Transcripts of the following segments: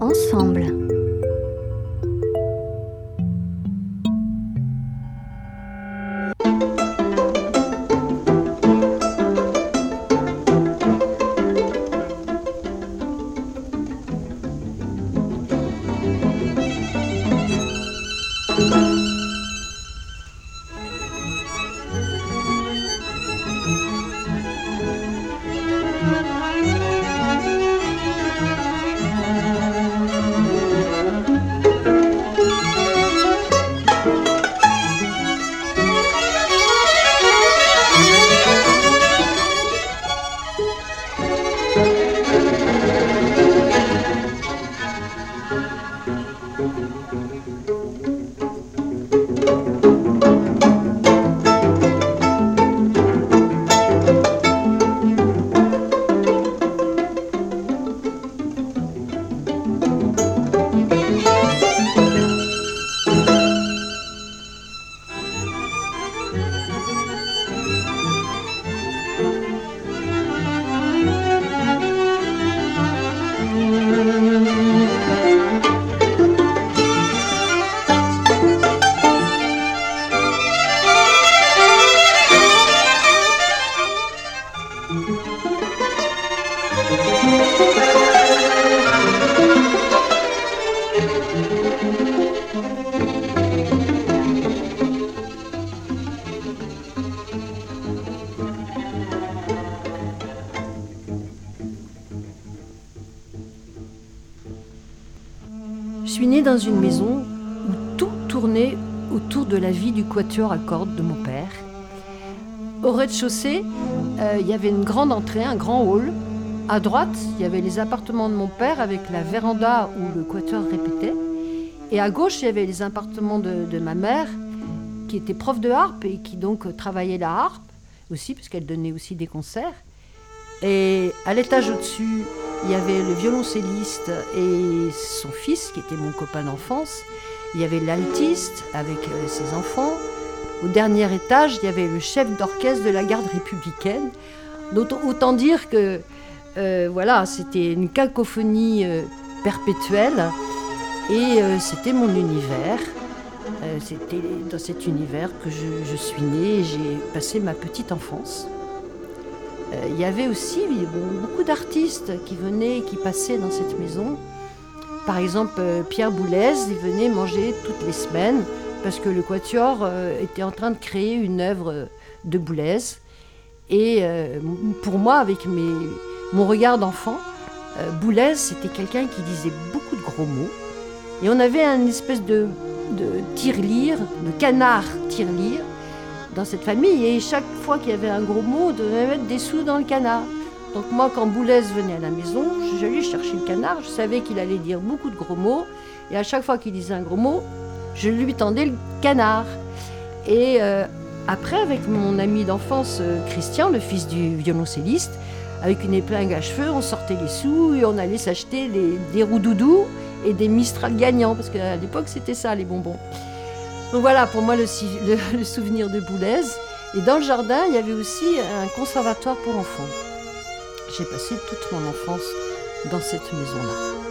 ensemble. Dans une maison où tout tournait autour de la vie du quatuor à cordes de mon père. Au rez-de-chaussée, euh, il y avait une grande entrée, un grand hall. À droite, il y avait les appartements de mon père avec la véranda où le quatuor répétait. Et à gauche, il y avait les appartements de, de ma mère, qui était prof de harpe et qui donc travaillait la harpe aussi, puisqu'elle donnait aussi des concerts. Et à l'étage au-dessus, il y avait le violoncelliste et son fils, qui était mon copain d'enfance. Il y avait l'altiste avec euh, ses enfants. Au dernier étage, il y avait le chef d'orchestre de la garde républicaine. Autant dire que euh, voilà, c'était une cacophonie euh, perpétuelle et c'était mon univers. C'était dans cet univers que je, je suis née et j'ai passé ma petite enfance. Euh, Il y avait aussi beaucoup d'artistes qui venaient et qui passaient dans cette maison. Par exemple, euh, Pierre Boulez, il venait manger toutes les semaines parce que le Quatuor euh, était en train de créer une œuvre de Boulez. Et pour moi, avec mon regard d'enfant, Boulez, c'était quelqu'un qui disait beaucoup de gros mots. Et on avait un espèce de, de tirelire, de canard tirelire dans cette famille. Et chaque fois qu'il y avait un gros mot, on devait mettre des sous dans le canard. Donc moi, quand Boulez venait à la maison, j'allais chercher le canard. Je savais qu'il allait dire beaucoup de gros mots. Et à chaque fois qu'il disait un gros mot, je lui tendais le canard. Et euh, après, avec mon ami d'enfance, euh, Christian, le fils du violoncelliste, avec une épingle à cheveux, on sortait les sous et on allait s'acheter des roues-doudous et des Mistral gagnants, parce qu'à l'époque, c'était ça, les bonbons. Donc voilà, pour moi, le, souvenir de Boulez. Et dans le jardin, il y avait aussi un conservatoire pour enfants. J'ai passé toute mon enfance dans cette maison-là.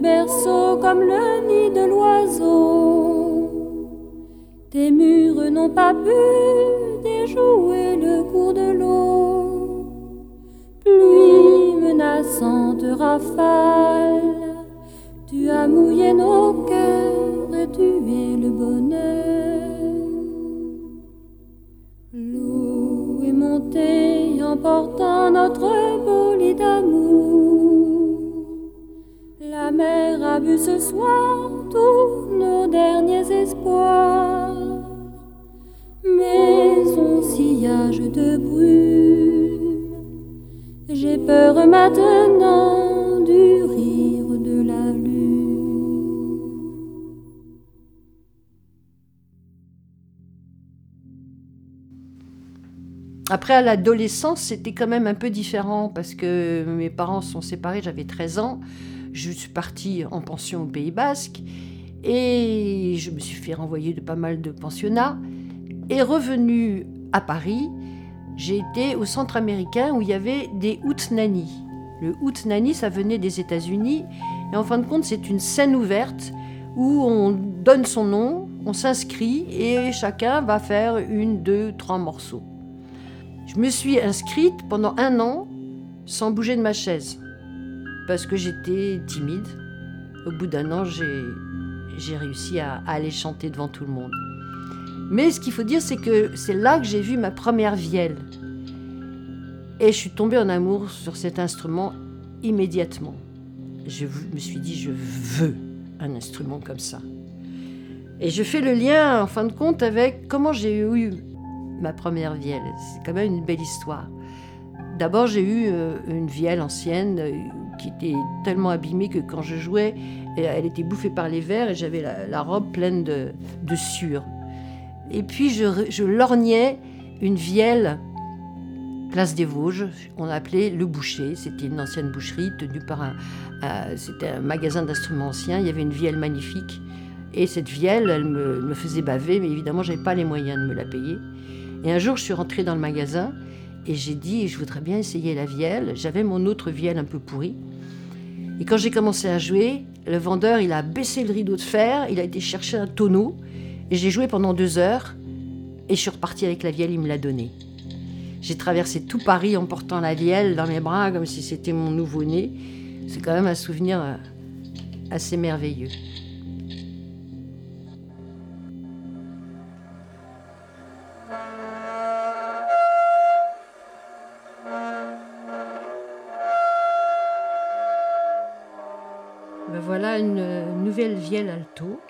Berceau comme le nid de l'oiseau. Tes murs n'ont pas pu déjouer le cours de l'eau. Pluie menaçante rafale, tu as mouillé nos cœurs et tué le bonheur. L'eau est montée emportant notre lit d'amour. Mer a bu ce soir tous nos derniers espoirs. Maison sillage de brume, j'ai peur maintenant du rire de la lune. Après, à l'adolescence, c'était quand même un peu différent parce que mes parents sont séparés, j'avais 13 ans. Je suis partie en pension au Pays Basque et je me suis fait renvoyer de pas mal de pensionnats. Et revenue à Paris, j'ai été au centre américain où il y avait des Hoot-Nanny. Le Hoot-Nanny, ça venait des États-Unis. Et en fin de compte, c'est une scène ouverte où on donne son nom, on s'inscrit et chacun va faire une, deux, trois morceaux. Je me suis inscrite pendant un an sans bouger de ma chaise parce que j'étais timide. Au bout d'un an, j'ai, réussi à, aller chanter devant tout le monde. Mais ce qu'il faut dire, c'est que c'est là que j'ai vu ma première vielle. Et je suis tombée en amour sur cet instrument immédiatement. Je me suis dit, je veux un instrument comme ça. Et je fais le lien, en fin de compte, avec comment j'ai eu ma première vielle. C'est quand même une belle histoire. D'abord, j'ai eu euh, une vielle ancienne qui était tellement abîmée que quand je jouais, elle était bouffée par les vers et j'avais la, robe pleine de, de sueur. Et puis, je, lorgnais une vielle place des Vosges, on appelait Le Boucher. C'était une ancienne boucherie tenue par un. un- C'était un magasin d'instruments anciens. Il y avait une vielle magnifique. Et cette vielle, elle me, me faisait baver, mais évidemment, j'avais pas les moyens de me la payer. Et un jour, je suis rentrée dans le magasin et j'ai dit Je voudrais bien essayer la vielle. J'avais mon autre vielle un peu pourrie. Et quand j'ai commencé à jouer, le vendeur, il a baissé le rideau de fer, il a été chercher un tonneau. Et j'ai joué pendant deux heures. Et je suis repartie avec la vielle, il me l'a donnée. J'ai traversé tout Paris en portant la vielle dans mes bras comme si c'était mon nouveau-né. C'est quand même un souvenir euh, assez merveilleux. Voilà une euh, nouvelle vielle alto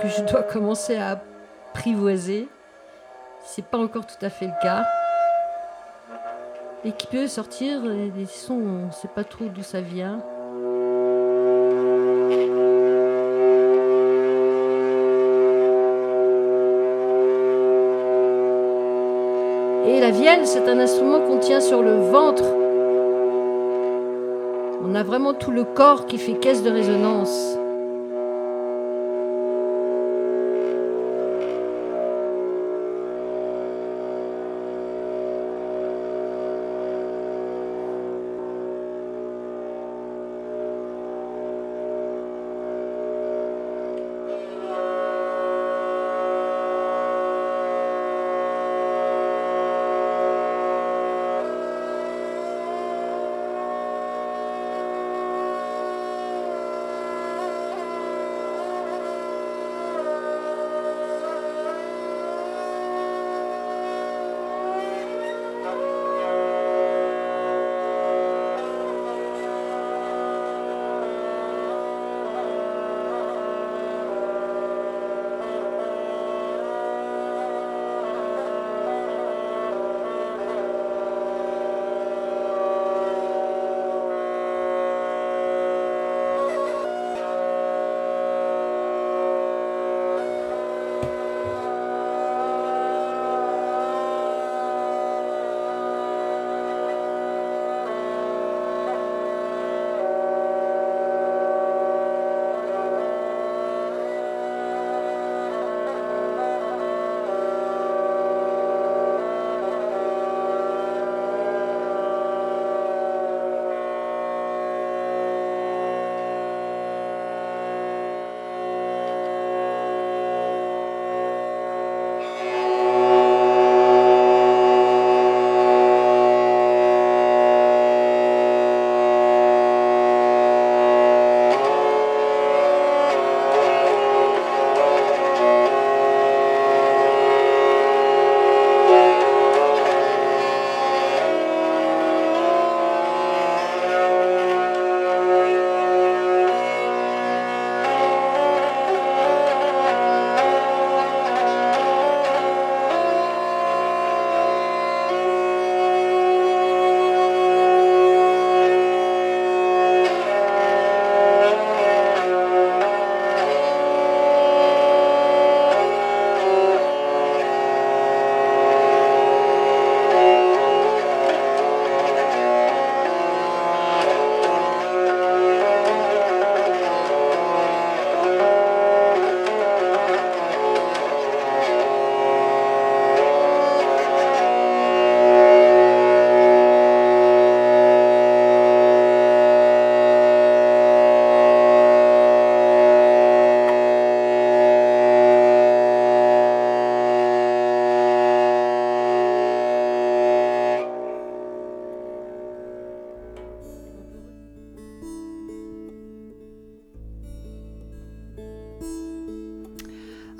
que je dois commencer à apprivoiser. C'est pas encore tout à fait le cas. Et qui peut sortir euh, des sons, on sait pas trop d'où ça vient. Et la vielle, c'est un instrument qu'on tient sur le ventre. On a vraiment tout le corps qui fait caisse de résonance.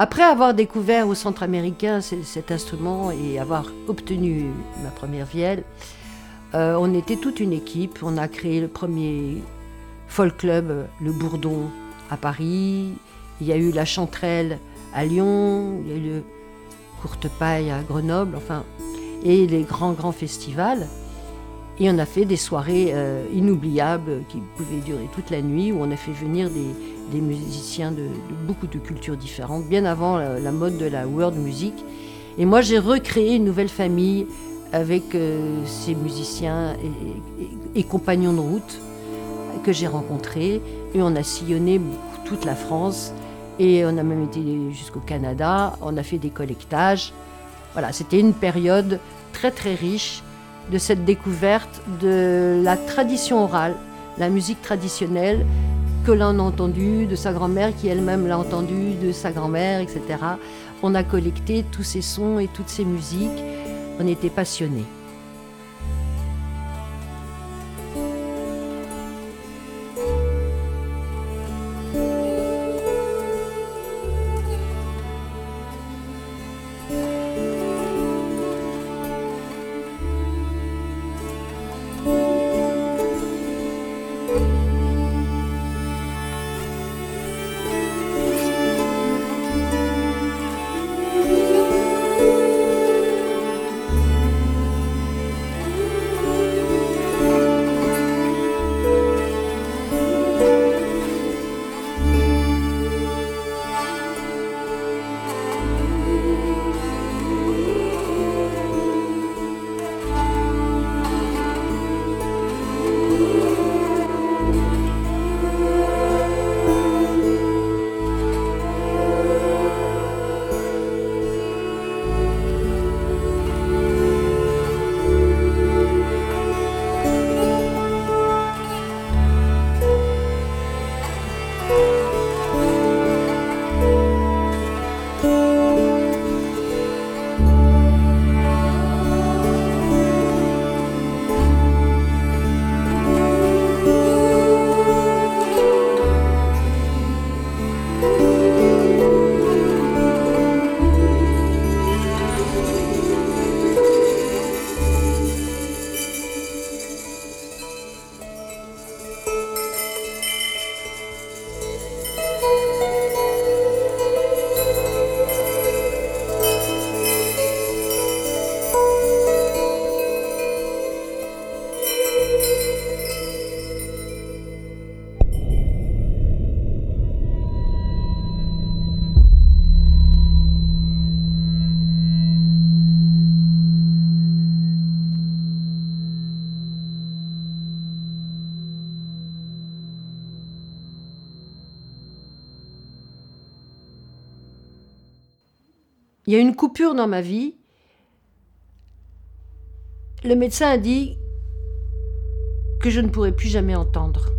Après avoir découvert au centre américain cet instrument et avoir obtenu ma première vielle, euh, on était toute une équipe. On a créé le premier folk club, le Bourdon, à Paris. Il y a eu la Chanterelle à Lyon. Il y a eu le Courte Paille à Grenoble. Enfin, et les grands, grands festivals. Et on a fait des soirées euh, inoubliables qui pouvaient durer toute la nuit, où on a fait venir des, musiciens de, beaucoup de cultures différentes, bien avant la, mode de la world music. Et moi, j'ai recréé une nouvelle famille avec euh, ces musiciens et, compagnons de route que j'ai rencontrés. Et on a sillonné toute la France. Et on a même été jusqu'au Canada. On a fait des collectages. Voilà, c'était une période très très riche de cette découverte de la tradition orale, la musique traditionnelle que l'on a entendue de sa grand-mère, qui elle-même l'a entendue de sa grand-mère, etc. On a collecté tous ces sons et toutes ces musiques. On était passionnés. Y a une coupure dans ma vie. Le médecin a dit que je ne pourrais plus jamais entendre.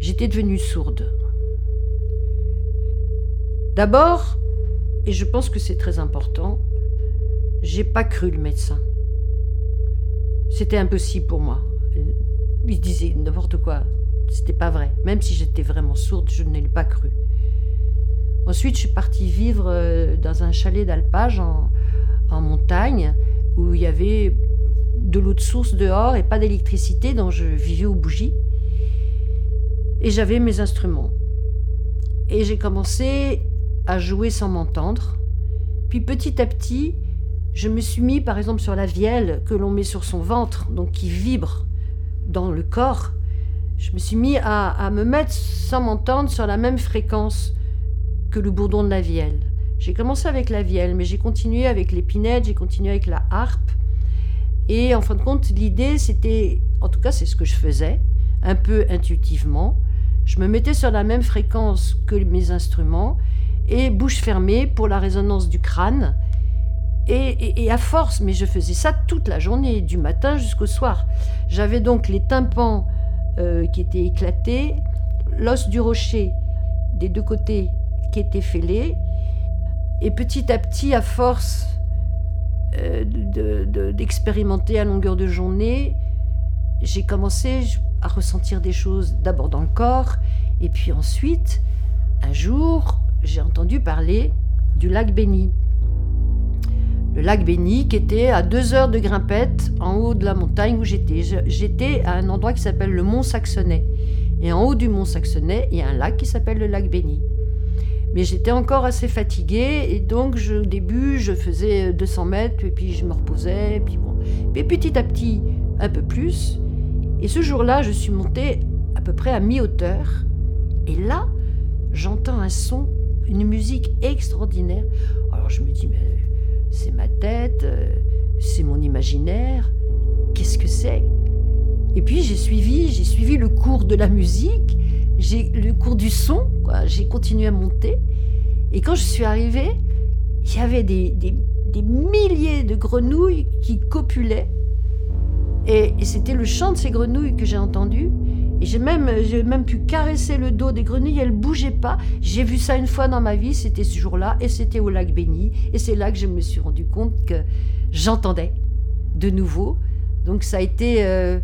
J'étais devenue sourde. D'abord, et je pense que c'est très important, j'ai pas cru le médecin. C'était impossible pour moi. Il disait n'importe quoi. C'était pas vrai. Même si j'étais vraiment sourde, je ne l'ai pas cru. Ensuite, je suis partie vivre euh, dans un chalet d'alpage en, montagne où il y avait de l'eau de source dehors et pas d'électricité, donc je vivais aux bougies. Et j'avais mes instruments. Et j'ai commencé à jouer sans m'entendre. Puis petit à petit, je me suis mis par exemple sur la vielle que l'on met sur son ventre, donc qui vibre dans le corps. Je me suis mis à, à me mettre sans m'entendre sur la même fréquence que le bourdon de la vielle. J'ai commencé avec la vielle, mais j'ai continué avec l'épinette, j'ai continué avec la harpe. Et en fin de compte, l'idée, c'était, en tout cas, c'est ce que je faisais, un peu intuitivement. Je me mettais sur la même fréquence que mes instruments et bouche fermée pour la résonance du crâne. Et, à force, mais je faisais ça toute la journée, du matin jusqu'au soir. J'avais donc les tympans euh, qui étaient éclatés, l'os du rocher des deux côtés qui était fêlé. Et petit à petit, à force euh, d'expérimenter à longueur de journée, j'ai commencé à ressentir des choses d'abord dans le corps, et puis ensuite, un jour, j'ai entendu parler du lac Béni. Le lac Béni qui était à deux heures de grimpette en haut de la montagne où j'étais. J'étais à un endroit qui s'appelle le Mont Saxonnet. Et en haut du Mont Saxonnet, il y a un lac qui s'appelle le lac Béni. Mais j'étais encore assez fatiguée et donc au début je faisais 200 mètres et puis je me reposais. Et puis bon. Mais petit à petit, un peu plus. Et ce jour-là, je suis montée à peu près à mi-hauteur. Et là, j'entends un son, une musique extraordinaire. Alors je me dis, mais c'est ma tête, euh, c'est mon imaginaire. Qu'est-ce que c'est? Et puis j'ai suivi, j'ai suivi le cours de la musique j'ai le cours du son, j'ai continué à monter. Et quand je suis arrivée, il y avait des, milliers de grenouilles qui copulaient. Et, c'était le chant de ces grenouilles que j'ai entendu. Et j'ai même, même pu caresser le dos des grenouilles, elles ne bougeaient pas. J'ai vu ça une fois dans ma vie, c'était ce jour-là, et c'était au lac Béni. Et c'est là que je me suis rendu compte que j'entendais de nouveau. Donc ça a été... Euh,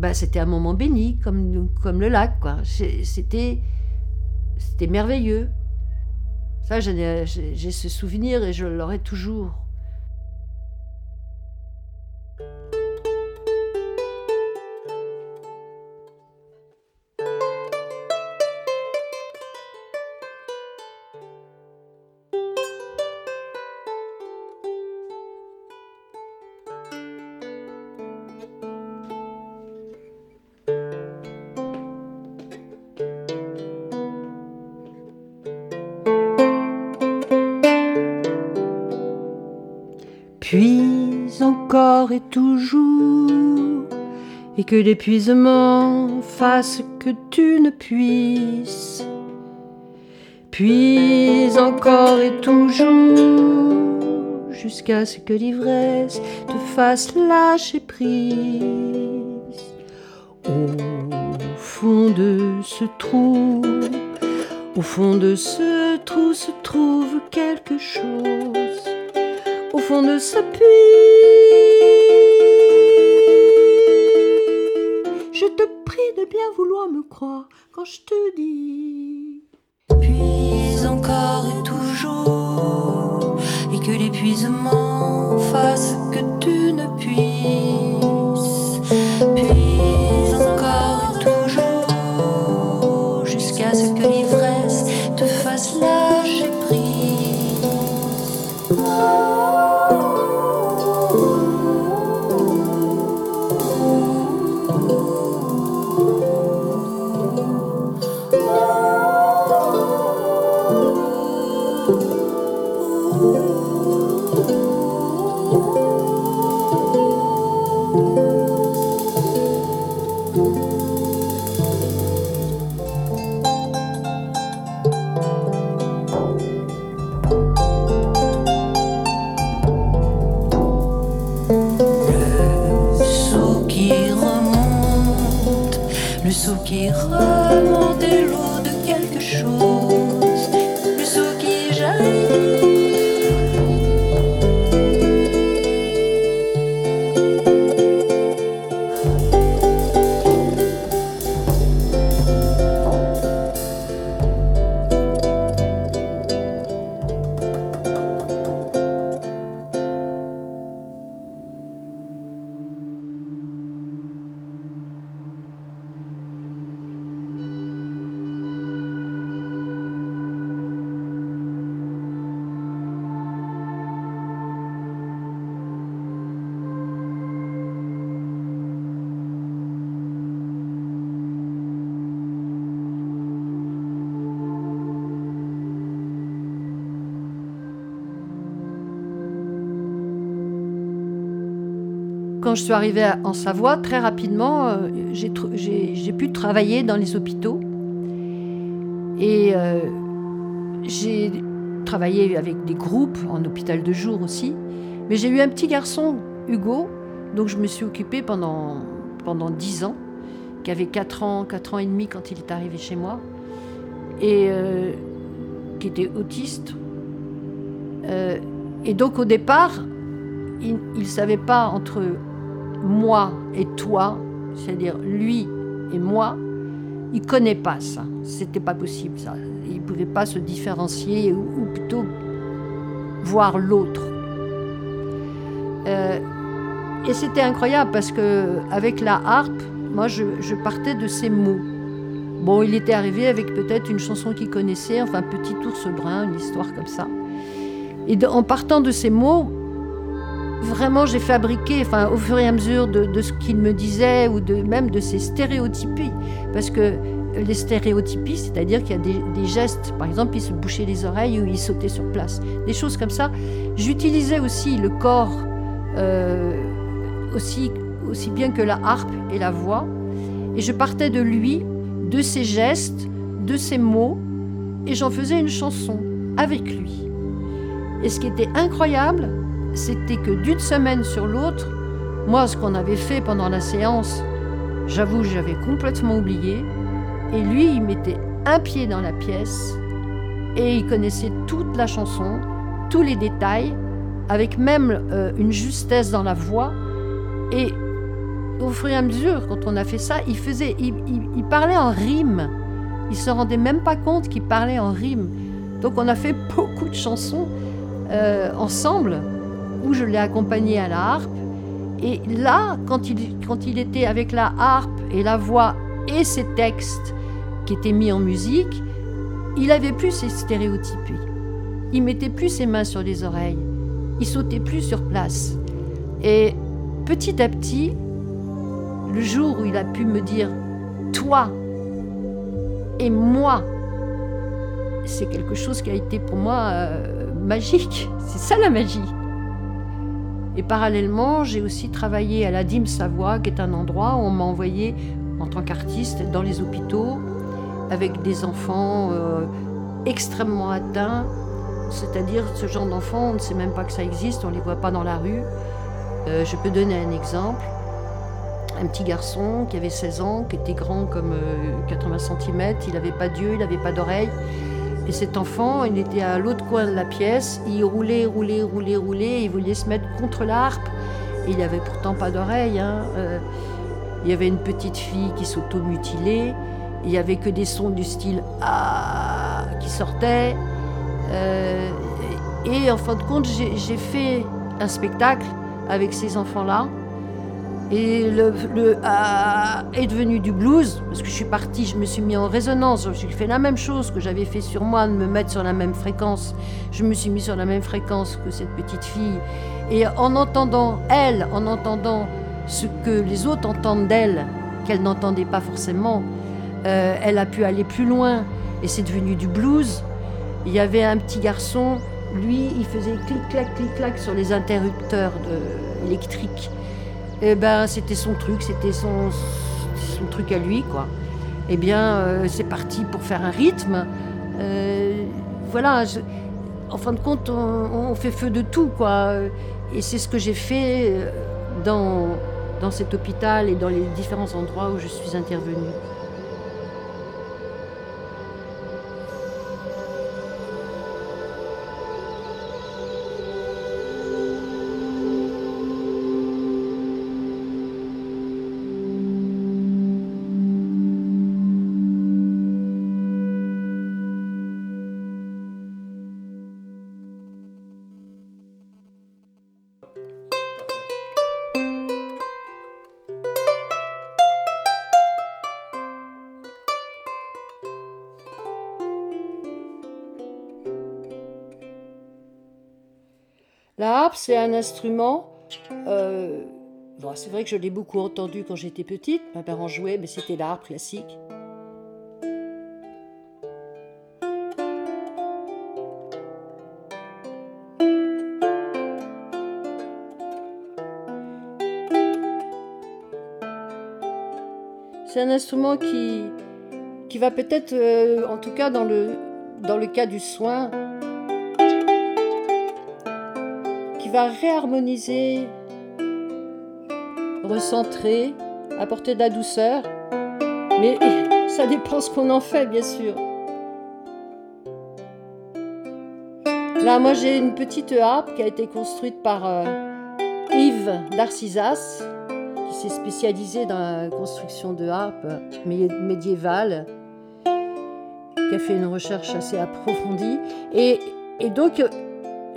bah, c'était un moment béni, comme, comme le lac. Quoi. C'était, c'était merveilleux. Ça, j'ai, ce souvenir et je l'aurai toujours. Que l'épuisement fasse que tu ne puisses. Puis encore et toujours, jusqu'à ce que l'ivresse te fasse lâcher prise. Au fond de ce trou, au fond de ce trou se trouve quelque chose. Au fond de ce puits bien vouloir me croire quand je te dis. Puis encore et toujours, et que l'épuisement fasse que tu ne puisses. Quand je suis arrivée en Savoie, très rapidement, euh, j'ai pu travailler dans les hôpitaux. Et euh, j'ai travaillé avec des groupes, en hôpital de jour aussi. Mais j'ai eu un petit garçon, Hugo, dont je me suis occupée pendant, pendant 10 ans, qui avait 4 ans, 4 ans et demi quand il est arrivé chez moi, et euh, qui était autiste. et donc au départ, il ne savait pas entre moi et toi, c'est-à-dire lui et moi, il connaît pas ça. C'était pas possible ça. Il pouvait pas se différencier ou, plutôt voir l'autre. Euh, et c'était incroyable parce que avec la harpe, moi je, partais de ces mots. Bon, il était arrivé avec peut-être une chanson qu'il connaissait, enfin Petit ours brun, une histoire comme ça. Et en partant de ces mots, vraiment j'ai fabriqué, enfin au fur et à mesure de, ce qu'il me disait ou de même de ses stéréotypies, parce que les stéréotypies, c'est-à-dire qu'il y a des, gestes, par exemple, il se bouchait les oreilles ou il sautait sur place, des choses comme ça. J'utilisais aussi le corps euh, aussi, aussi bien que la harpe et la voix, et je partais de lui, de ses gestes, de ses mots, et j'en faisais une chanson avec lui. Et ce qui était incroyable, c'était que d'une semaine sur l'autre, moi, ce qu'on avait fait pendant la séance, j'avoue, j'avais complètement oublié. Et lui, il mettait un pied dans la pièce et il connaissait toute la chanson, tous les détails, avec même euh, une justesse dans la voix. Et au fur et à mesure, quand on a fait ça, il faisait, il, parlait en rime. Il se rendait même pas compte qu'il parlait en rime. Donc on a fait beaucoup de chansons euh, ensemble où je l'ai accompagné à la harpe. Et là, quand il, quand il était avec la harpe et la voix et ses textes qui étaient mis en musique, il avait plus ses stéréotypes. Il mettait plus ses mains sur les oreilles. Il sautait plus sur place. Et petit à petit, le jour où il a pu me dire toi et moi, c'est quelque chose qui a été pour moi euh, magique. C'est ça la magie. Et parallèlement, j'ai aussi travaillé à la Dîme Savoie, qui est un endroit où on m'a envoyé en tant qu'artiste dans les hôpitaux avec des enfants euh, extrêmement atteints. C'est-à-dire, ce genre d'enfants, on ne sait même pas que ça existe, on ne les voit pas dans la rue. Euh, je peux donner un exemple. Un petit garçon qui avait 16 ans, qui était grand comme 80 euh, cm, il n'avait pas d'yeux, il n'avait pas d'oreilles. Et cet enfant, il était à l'autre coin de la pièce, il roulait, roulait, roulait, roulait, il voulait se mettre contre l'arpe. Il n'avait pourtant pas d'oreille. Hein. Euh, il y avait une petite fille qui s'automutilait. Il n'y avait que des sons du style Ah qui sortaient. Euh, et en fin de compte, j'ai fait un spectacle avec ces enfants-là. Et le, le est devenu du blues, parce que je suis partie, je me suis mis en résonance. J'ai fait la même chose que j'avais fait sur moi, de me mettre sur la même fréquence. Je me suis mis sur la même fréquence que cette petite fille. Et en entendant elle, en entendant ce que les autres entendent d'elle, qu'elle n'entendait pas forcément, euh, elle a pu aller plus loin. Et c'est devenu du blues. Il y avait un petit garçon, lui, il faisait clic-clac, clic-clac sur les interrupteurs électriques eh ben, c'était son truc, c'était son, son, truc à lui, quoi. Eh bien, euh, c'est parti pour faire un rythme. Euh, voilà, en fin de compte, on, fait feu de tout, quoi. Et c'est ce que j'ai fait euh, dans, dans cet hôpital et dans les différents endroits où je suis intervenue. La harpe, c'est un instrument. Euh, c'est vrai que je l'ai beaucoup entendu quand j'étais petite. Ma mère en jouait, mais c'était la harpe classique. C'est un instrument qui, va peut-être, euh, en tout cas dans le cas du soin, va réharmoniser, recentrer, apporter de la douceur. Mais ça dépend ce qu'on en fait, bien sûr. Là, moi, j'ai une petite harpe qui a été construite par euh, Yves Darcisas, qui s'est spécialisé dans la construction de harpes médiévales, qui a fait une recherche assez approfondie. Et, et donc,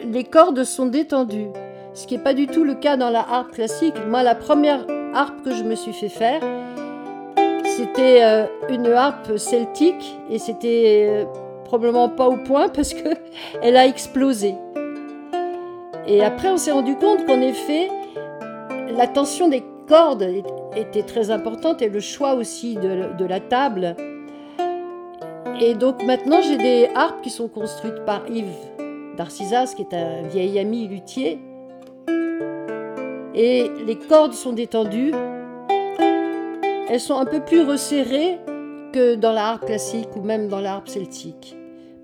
les cordes sont détendues, ce qui n'est pas du tout le cas dans la harpe classique. Moi, la première harpe que je me suis fait faire, c'était euh, une harpe celtique et c'était euh, probablement pas au point parce que elle a explosé. Et après, on s'est rendu compte qu'en effet, la tension des cordes était très importante et le choix aussi de, de la table. Et donc maintenant, j'ai des harpes qui sont construites par Yves Darcisas, qui est un vieil ami luthier. Et les cordes sont détendues. Elles sont un peu plus resserrées que dans la harpe classique ou même dans la harpe celtique.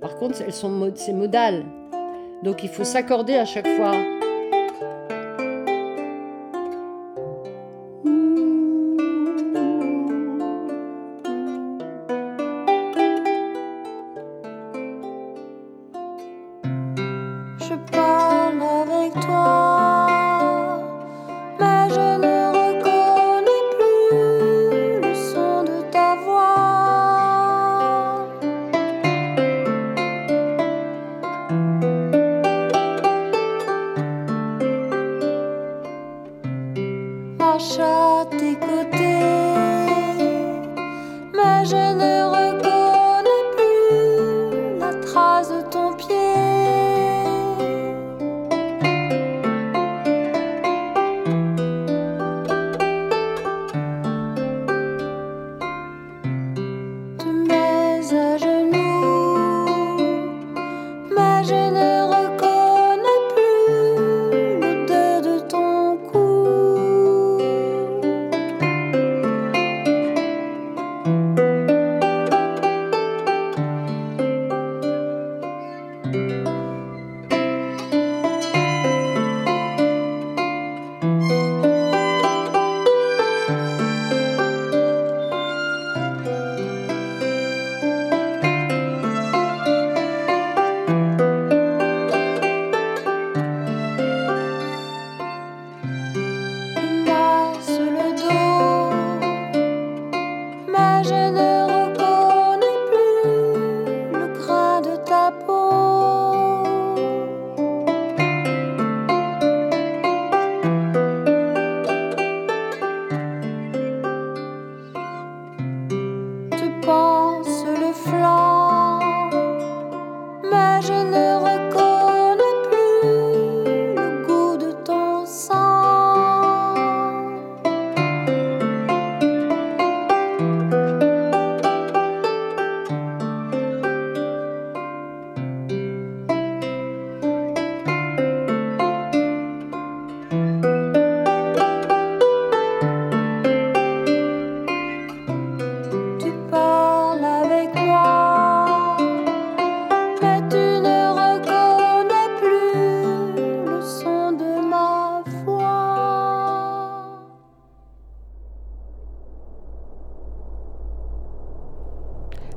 Par contre, elles sont c'est modal. Donc il faut s'accorder à chaque fois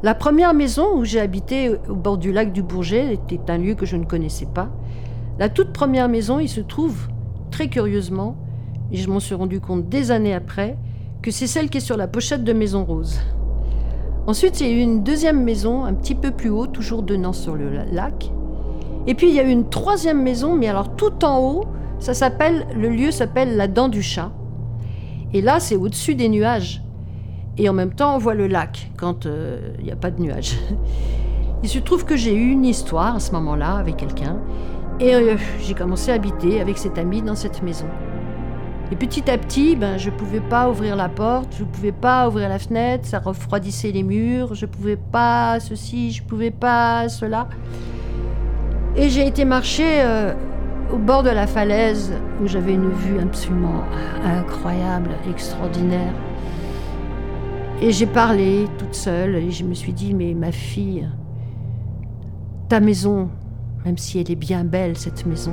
La première maison où j'ai habité au bord du lac du Bourget était un lieu que je ne connaissais pas. La toute première maison, il se trouve, très curieusement, et je m'en suis rendu compte des années après, que c'est celle qui est sur la pochette de Maison Rose. Ensuite, il y a eu une deuxième maison, un petit peu plus haut, toujours donnant sur le lac. Et puis il y a eu une troisième maison, mais alors tout en haut, ça s'appelle, le lieu s'appelle la Dent du Chat. Et là, c'est au-dessus des nuages. Et en même temps, on voit le lac quand euh, il n'y a pas de nuages. Il se trouve que j'ai eu une histoire à ce moment-là avec quelqu'un. Et euh, j'ai commencé à habiter avec cet ami dans cette maison. Et petit à petit, ben, je ne pouvais pas ouvrir la porte, je ne pouvais pas ouvrir la fenêtre, ça refroidissait les murs, je ne pouvais pas ceci, je ne pouvais pas cela. Et j'ai été marcher euh, au bord de la falaise où j'avais une vue absolument incroyable, extraordinaire. Et j'ai parlé toute seule et je me suis dit, mais ma fille, ta maison, même si elle est bien belle, cette maison,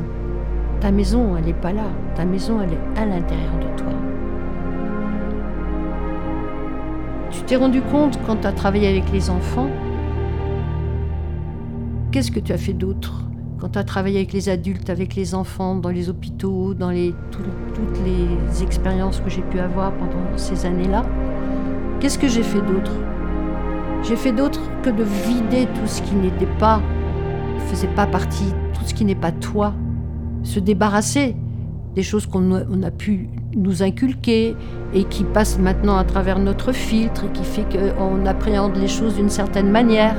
ta maison, elle n'est pas là. Ta maison, elle est à l'intérieur de toi. Tu t'es rendu compte quand tu as travaillé avec les enfants Qu'est-ce que tu as fait d'autre quand tu as travaillé avec les adultes, avec les enfants, dans les hôpitaux, dans toutes les expériences que j'ai pu avoir pendant ces années-là, qu'est-ce que j'ai fait d'autre? J'ai fait d'autre que de vider tout ce qui n'était pas, ne faisait pas partie, tout ce qui n'est pas toi, se débarrasser des choses qu'on a pu nous inculquer et qui passent maintenant à travers notre filtre et qui fait qu'on appréhende les choses d'une certaine manière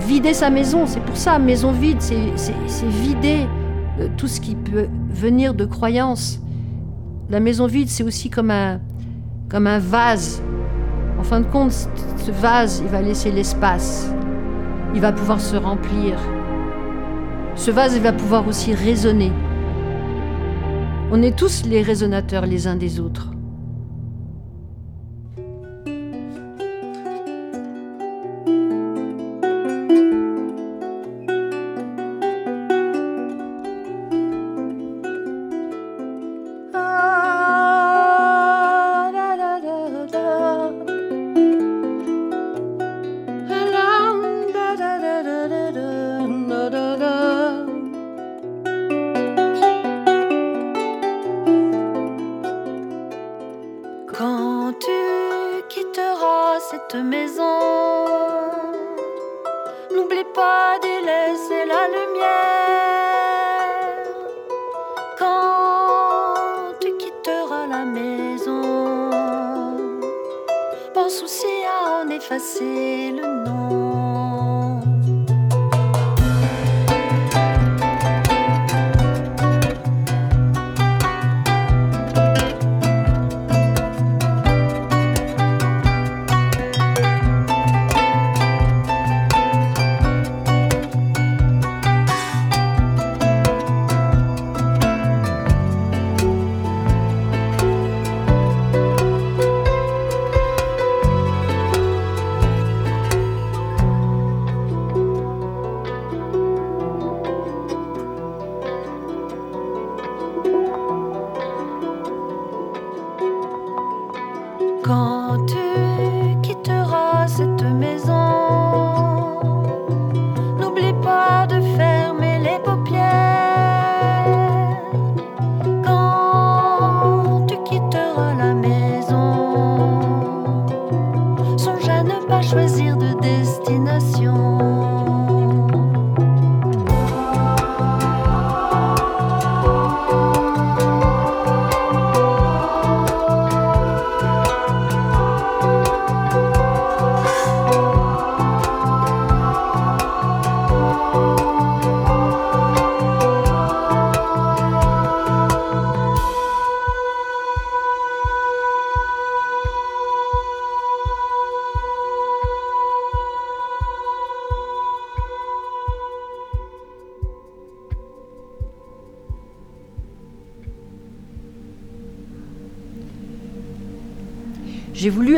vider sa maison. C'est pour ça, maison vide, c'est vider euh, tout ce qui peut venir de croyances. La maison vide, c'est aussi comme un, comme un vase. En fin de compte, ce vase, il va laisser l'espace. Il va pouvoir se remplir. Ce vase, il va pouvoir aussi résonner. On est tous les résonateurs les uns des autres.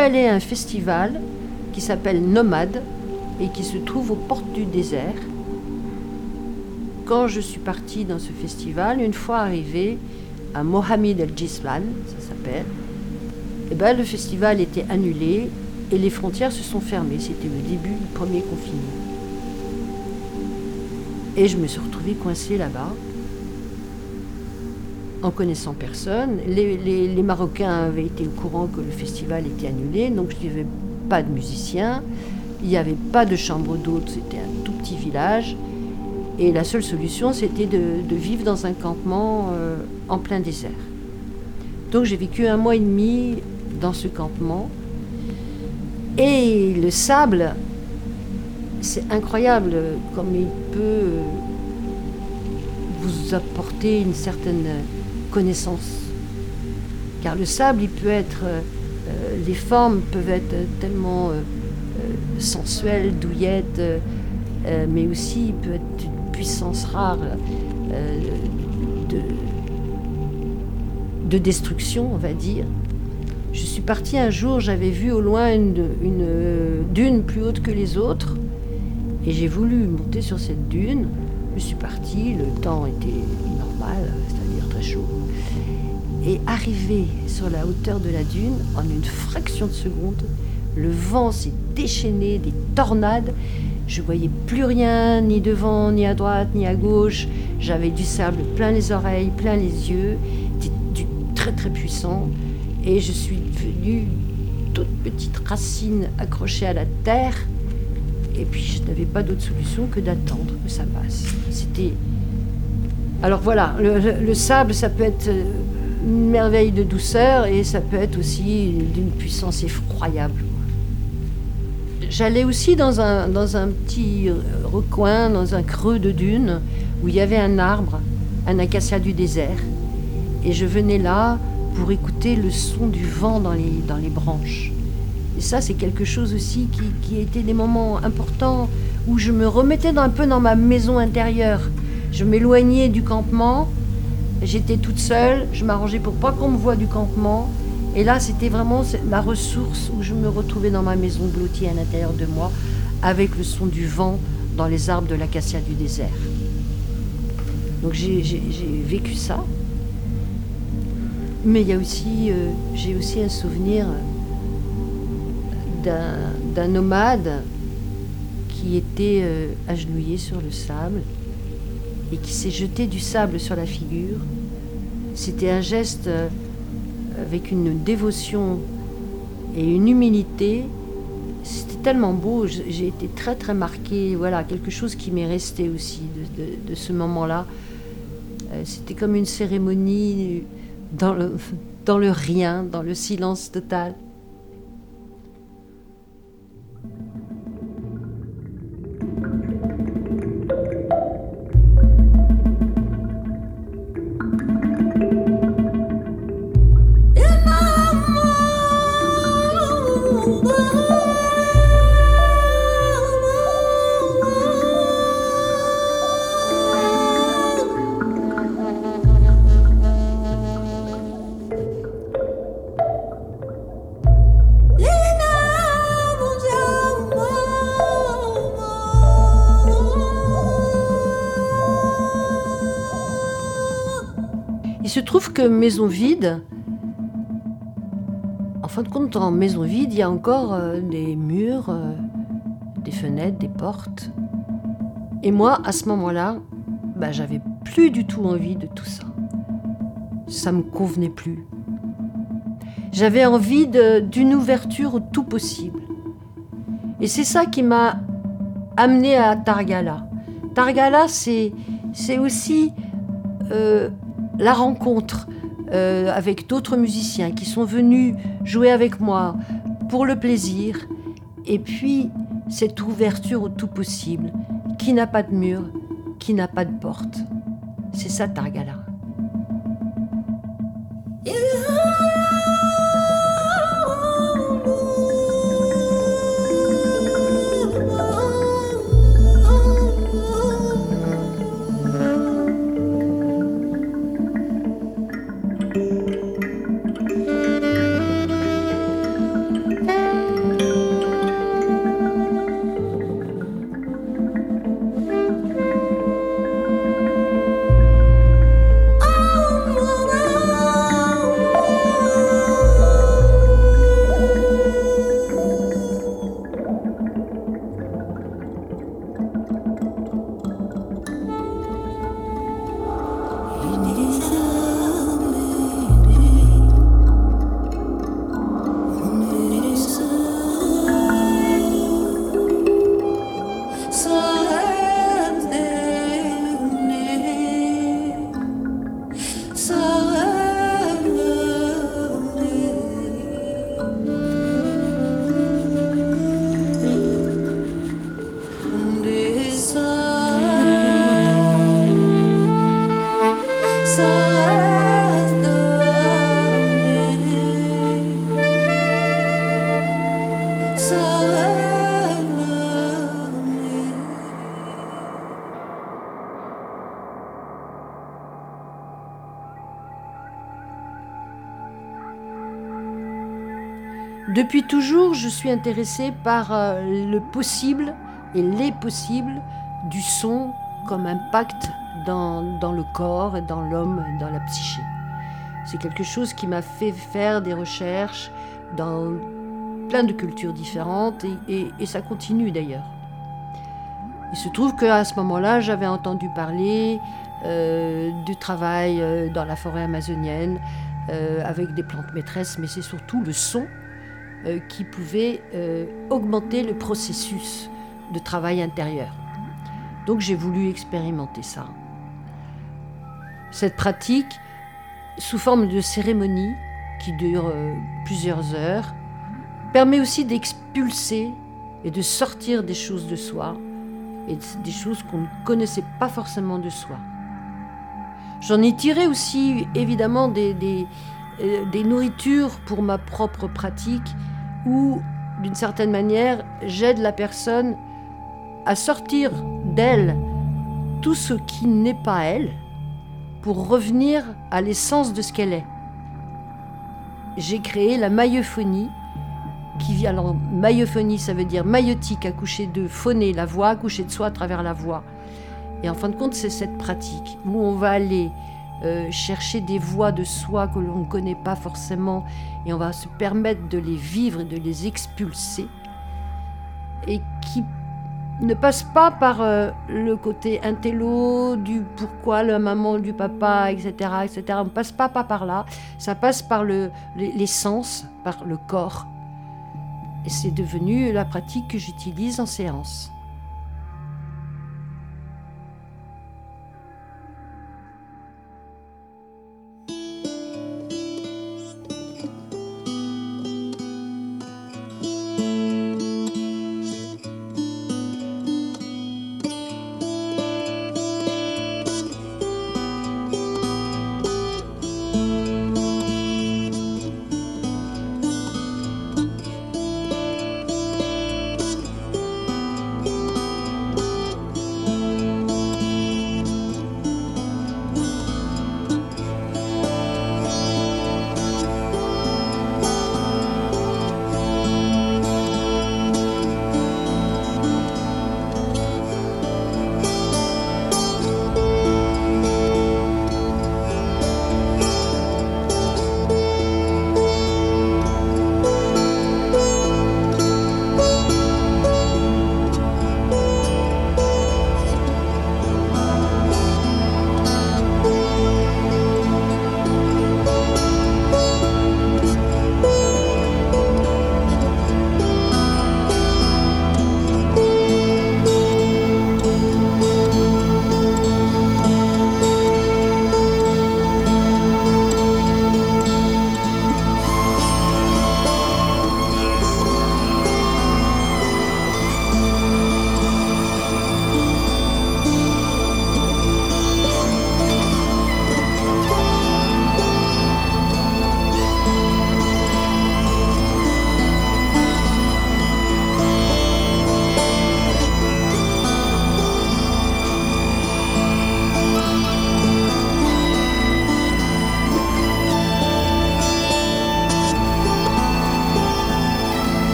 Aller à un festival qui s'appelle Nomade et qui se trouve aux portes du désert. Quand je suis partie dans ce festival, une fois arrivé à Mohamed El Jislan, ça s'appelle, eh ben, le festival était annulé et les frontières se sont fermées. C'était le début du premier confinement. Et je me suis retrouvée coincée là-bas en connaissant personne. Les, Marocains avaient été au courant que le festival était annulé, donc il n'y avait pas de musiciens, il n'y avait pas de chambre d'hôte, c'était un tout petit village. Et la seule solution, c'était de, vivre dans un campement euh, en plein désert. Donc j'ai vécu un mois et demi dans ce campement. Et le sable, c'est incroyable comme il peut vous apporter une certaine connaissance. Car le sable, il peut être, euh, les formes peuvent être tellement euh, euh, sensuelles, douillettes, mais aussi il peut être une puissance rare de, de destruction, on va dire. Je suis partie un jour, j'avais vu au loin une, une, dune plus haute que les autres, et j'ai voulu monter sur cette dune. Je suis partie, le temps était arrivé sur la hauteur de la dune, en une fraction de seconde, le vent s'est déchaîné, des tornades. Je voyais plus rien, ni devant, ni à droite, ni à gauche. J'avais du sable plein les oreilles, plein les yeux, du très très puissant. Et je suis devenue toute petite racine accrochée à la terre. Et puis je n'avais pas d'autre solution que d'attendre que ça passe. C'était. Alors voilà, le, sable, ça peut être une merveille de douceur et ça peut être aussi d'une puissance effroyable. J'allais aussi dans un, dans un petit recoin, dans un creux de dune, où il y avait un arbre, un acacia du désert. Et je venais là pour écouter le son du vent dans les, dans les branches. Et ça, c'est quelque chose aussi qui, qui était des moments importants où je me remettais un peu dans ma maison intérieure. Je m'éloignais du campement, j'étais toute seule, je m'arrangeais pour pas qu'on me voie du campement. Et là, c'était vraiment la ressource où je me retrouvais dans ma maison blottie à l'intérieur de moi, avec le son du vent dans les arbres de l'acacia du désert. Donc j'ai vécu ça. Mais euh, j'ai aussi un souvenir d'un nomade qui était euh, agenouillé sur le sable et qui s'est jeté du sable sur la figure. C'était un geste euh, avec une dévotion et une humilité. C'était tellement beau, j'ai été très très marquée. Voilà, quelque chose qui m'est resté aussi de, ce moment-là. Euh, c'était comme une cérémonie dans le, dans le rien, dans le silence total. Maison vide, en fin de compte, en maison vide, il y a encore euh, des murs, euh, des fenêtres, des portes. Et moi, à ce moment-là, bah, j'avais plus du tout envie de tout ça. Ça me convenait plus. J'avais envie d'une ouverture au tout possible. Et c'est ça qui m'a amené à Targala. Targala, c'est aussi euh, la rencontre euh, avec d'autres musiciens qui sont venus jouer avec moi pour le plaisir, et puis cette ouverture au tout possible, qui n'a pas de mur, qui n'a pas de porte. C'est ça Targala. Je suis intéressée par euh, le possible et les possibles du son comme impact dans, le corps et dans l'homme, dans la psyché. C'est quelque chose qui m'a fait faire des recherches dans plein de cultures différentes et, ça continue d'ailleurs. Il se trouve qu'à ce moment-là, j'avais entendu parler euh, du travail euh, dans la forêt amazonienne avec des plantes maîtresses, mais c'est surtout le son qui pouvait augmenter le processus de travail intérieur. Donc j'ai voulu expérimenter ça. Cette pratique, sous forme de cérémonie qui dure plusieurs heures, permet aussi d'expulser et de sortir des choses de soi et des choses qu'on ne connaissait pas forcément de soi. J'en ai tiré aussi évidemment des, des, euh, des nourritures pour ma propre pratique où d'une certaine manière j'aide la personne à sortir d'elle tout ce qui n'est pas elle pour revenir à l'essence de ce qu'elle est. J'ai créé la maillophonie qui vient. Alors, maillophonie, ça veut dire maillotique, accoucher de phoner, la voix, accoucher de soi à travers la voix. Et en fin de compte, c'est cette pratique où on va aller euh, chercher des voix de soi que l'on ne connaît pas forcément et on va se permettre de les vivre et de les expulser et qui ne passe pas par euh, le côté intello du pourquoi la maman du papa etc etc on ne passe pas, pas par là. Ça passe par le, les sens par le corps. Et c'est devenu la pratique que j'utilise en séance.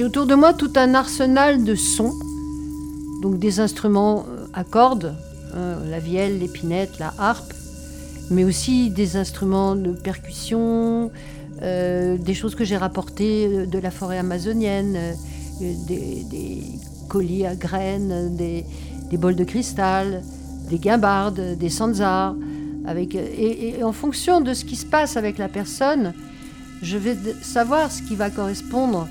J'ai autour de moi tout un arsenal de sons, donc des instruments euh, à cordes, hein, la vielle, l'épinette, la harpe, mais aussi des instruments de percussion, euh, des choses que j'ai rapportées euh, de la forêt amazonienne, des, colis à graines, des, bols de cristal, des guimbardes, des sanzars. Avec, et, en fonction de ce qui se passe avec la personne, je vais savoir ce qui va correspondre.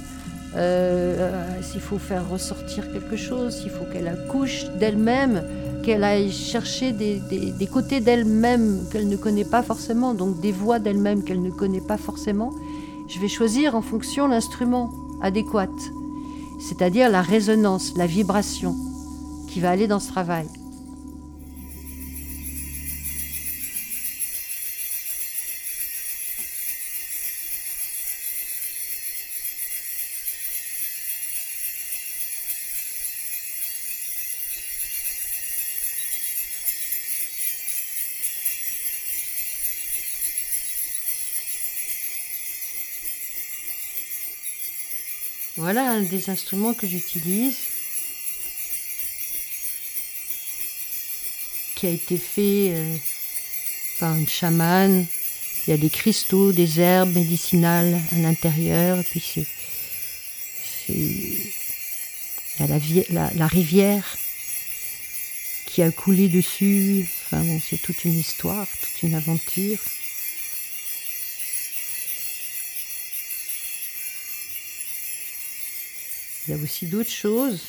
Euh, s'il faut faire ressortir quelque chose, s'il faut qu'elle accouche d'elle-même, qu'elle aille chercher des, des côtés d'elle-même qu'elle ne connaît pas forcément, donc des voix d'elle-même qu'elle ne connaît pas forcément. Je vais choisir en fonction l'instrument adéquat, c'est-à-dire la résonance, la vibration qui va aller dans ce travail. Voilà un des instruments que j'utilise, qui a été fait euh, par une chamane. Il y a des cristaux, des herbes médicinales à l'intérieur, et puis c'est, il y a la, la, rivière qui a coulé dessus. Enfin bon, c'est toute une histoire, toute une aventure. Il y a aussi d'autres choses.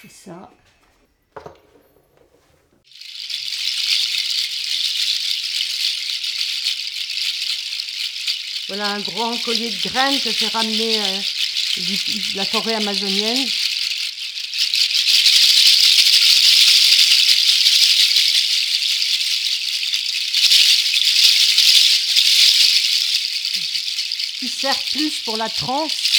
C'est ça. Voilà un grand collier de graines que j'ai ramené euh, de la forêt amazonienne. Sert plus pour la transe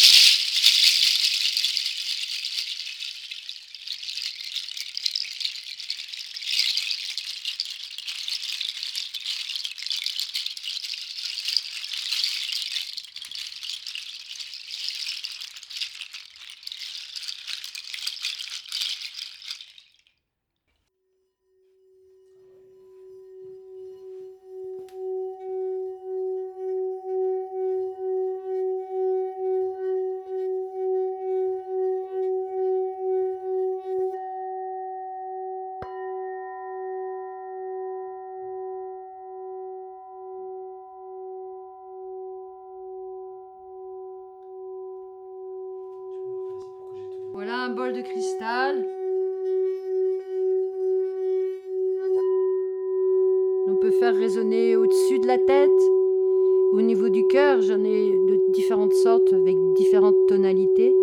un bol de cristal. On peut faire résonner au-dessus de la tête, au niveau du cœur. J'en ai de différentes sortes avec différentes tonalités.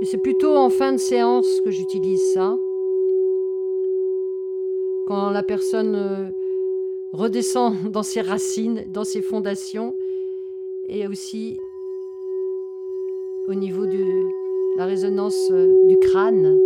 Et c'est plutôt en fin de séance que j'utilise ça. Quand la personne euh, redescend dans ses racines, dans ses fondations, et aussi au niveau du, la résonance euh, du crâne.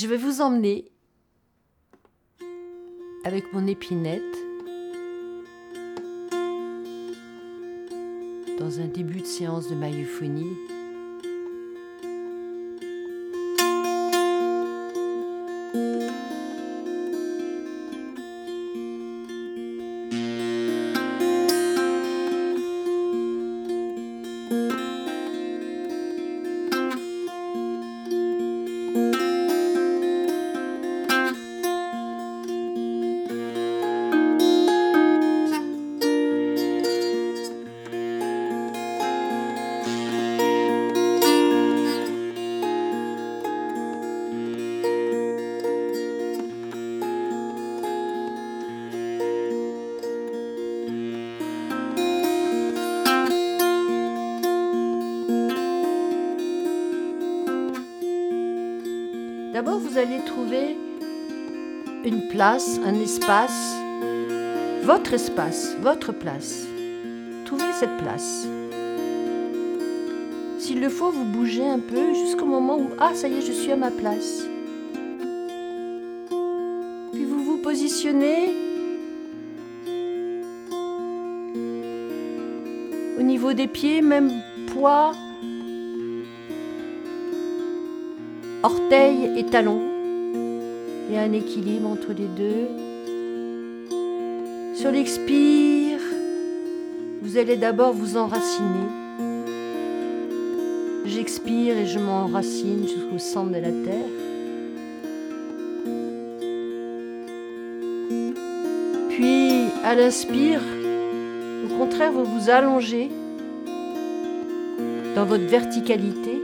Je vais avec mon épinette dans un début de séance de maïophonie vous allez trouver une place, un espace, votre espace, votre place. Trouvez cette place. S'il le faut, vous bougez un peu jusqu'au moment où, ah, ça y est, je suis à ma place. Puis vous vous positionnez au niveau des pieds, même poids, orteils et talons. A un équilibre entre les deux. Sur l'expire, vous allez d'abord vous enraciner. J'expire et je m'enracine jusqu'au centre de la terre. Puis, à l'inspire, au contraire, vous vous allongez dans votre verticalité.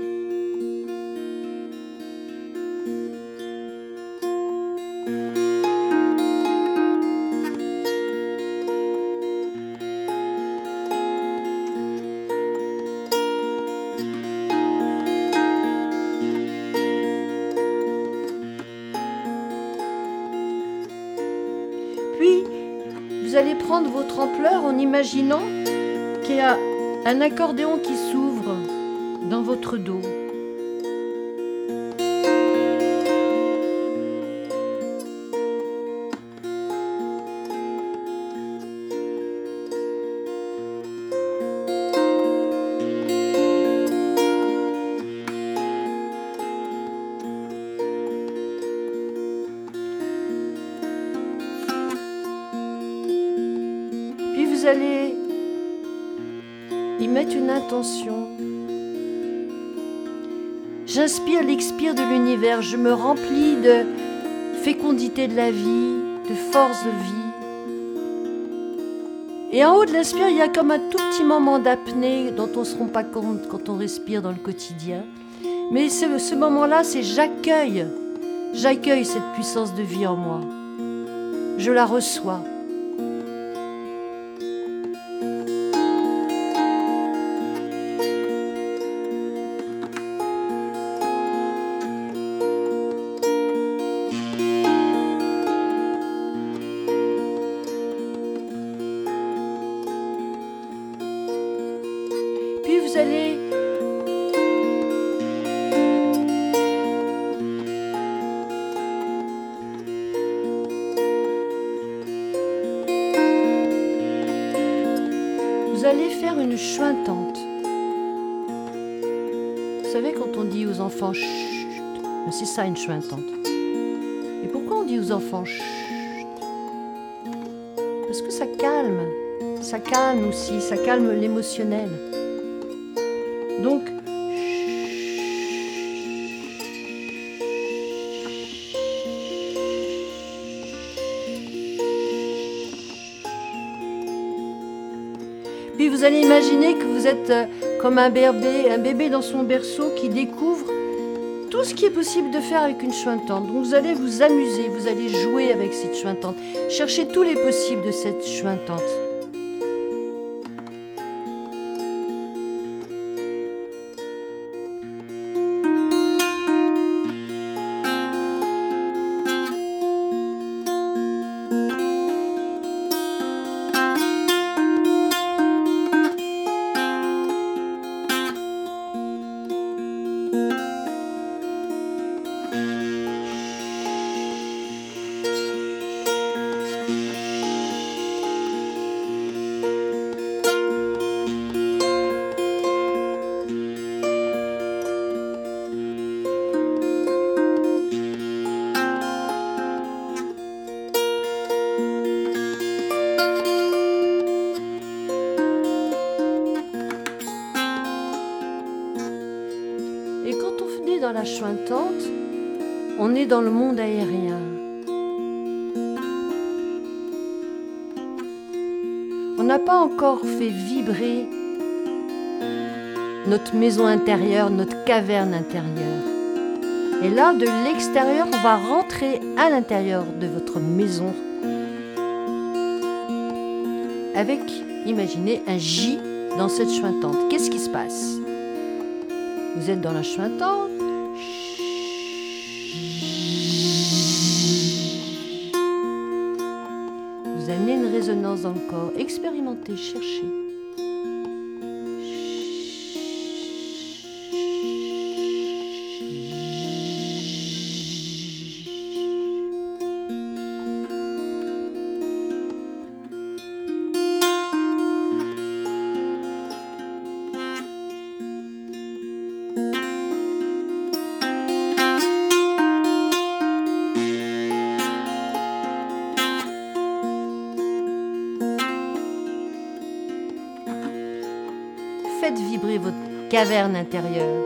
Vous allez prendre votre ampleur en imaginant qu'il y a un accordéon qui s'ouvre dans votre dos. J'inspire l'expire de l'univers, je me remplis de fécondité de la vie, de force de vie. Et en haut de l'inspire, il y a comme un tout petit moment d'apnée dont on ne se rend pas compte quand on respire dans le quotidien. Mais ce, ce moment-là, c'est j'accueille, j'accueille cette puissance de vie en moi. Je la reçois. Et pourquoi on dit aux enfants chut? Parce que ça calme. Ça calme aussi, ça calme l'émotionnel. Donc, puis vous allez imaginer que vous êtes euh, comme un bébé, un bébé dans son berceau qui découvre tout ce qui est possible de faire avec une chointante. Donc vous allez vous amuser, vous allez jouer avec cette chointante, chercher tous les possibles de cette chointante. Dans le monde aérien. On n'a pas encore fait vibrer notre maison intérieure, notre caverne intérieure. Et là, de l'extérieur, on va rentrer à l'intérieur de votre maison avec, imaginez, un J dans cette chointante. Qu'est-ce qui se passe? Vous êtes dans la chointante. Dans le corps. Caverne intérieure.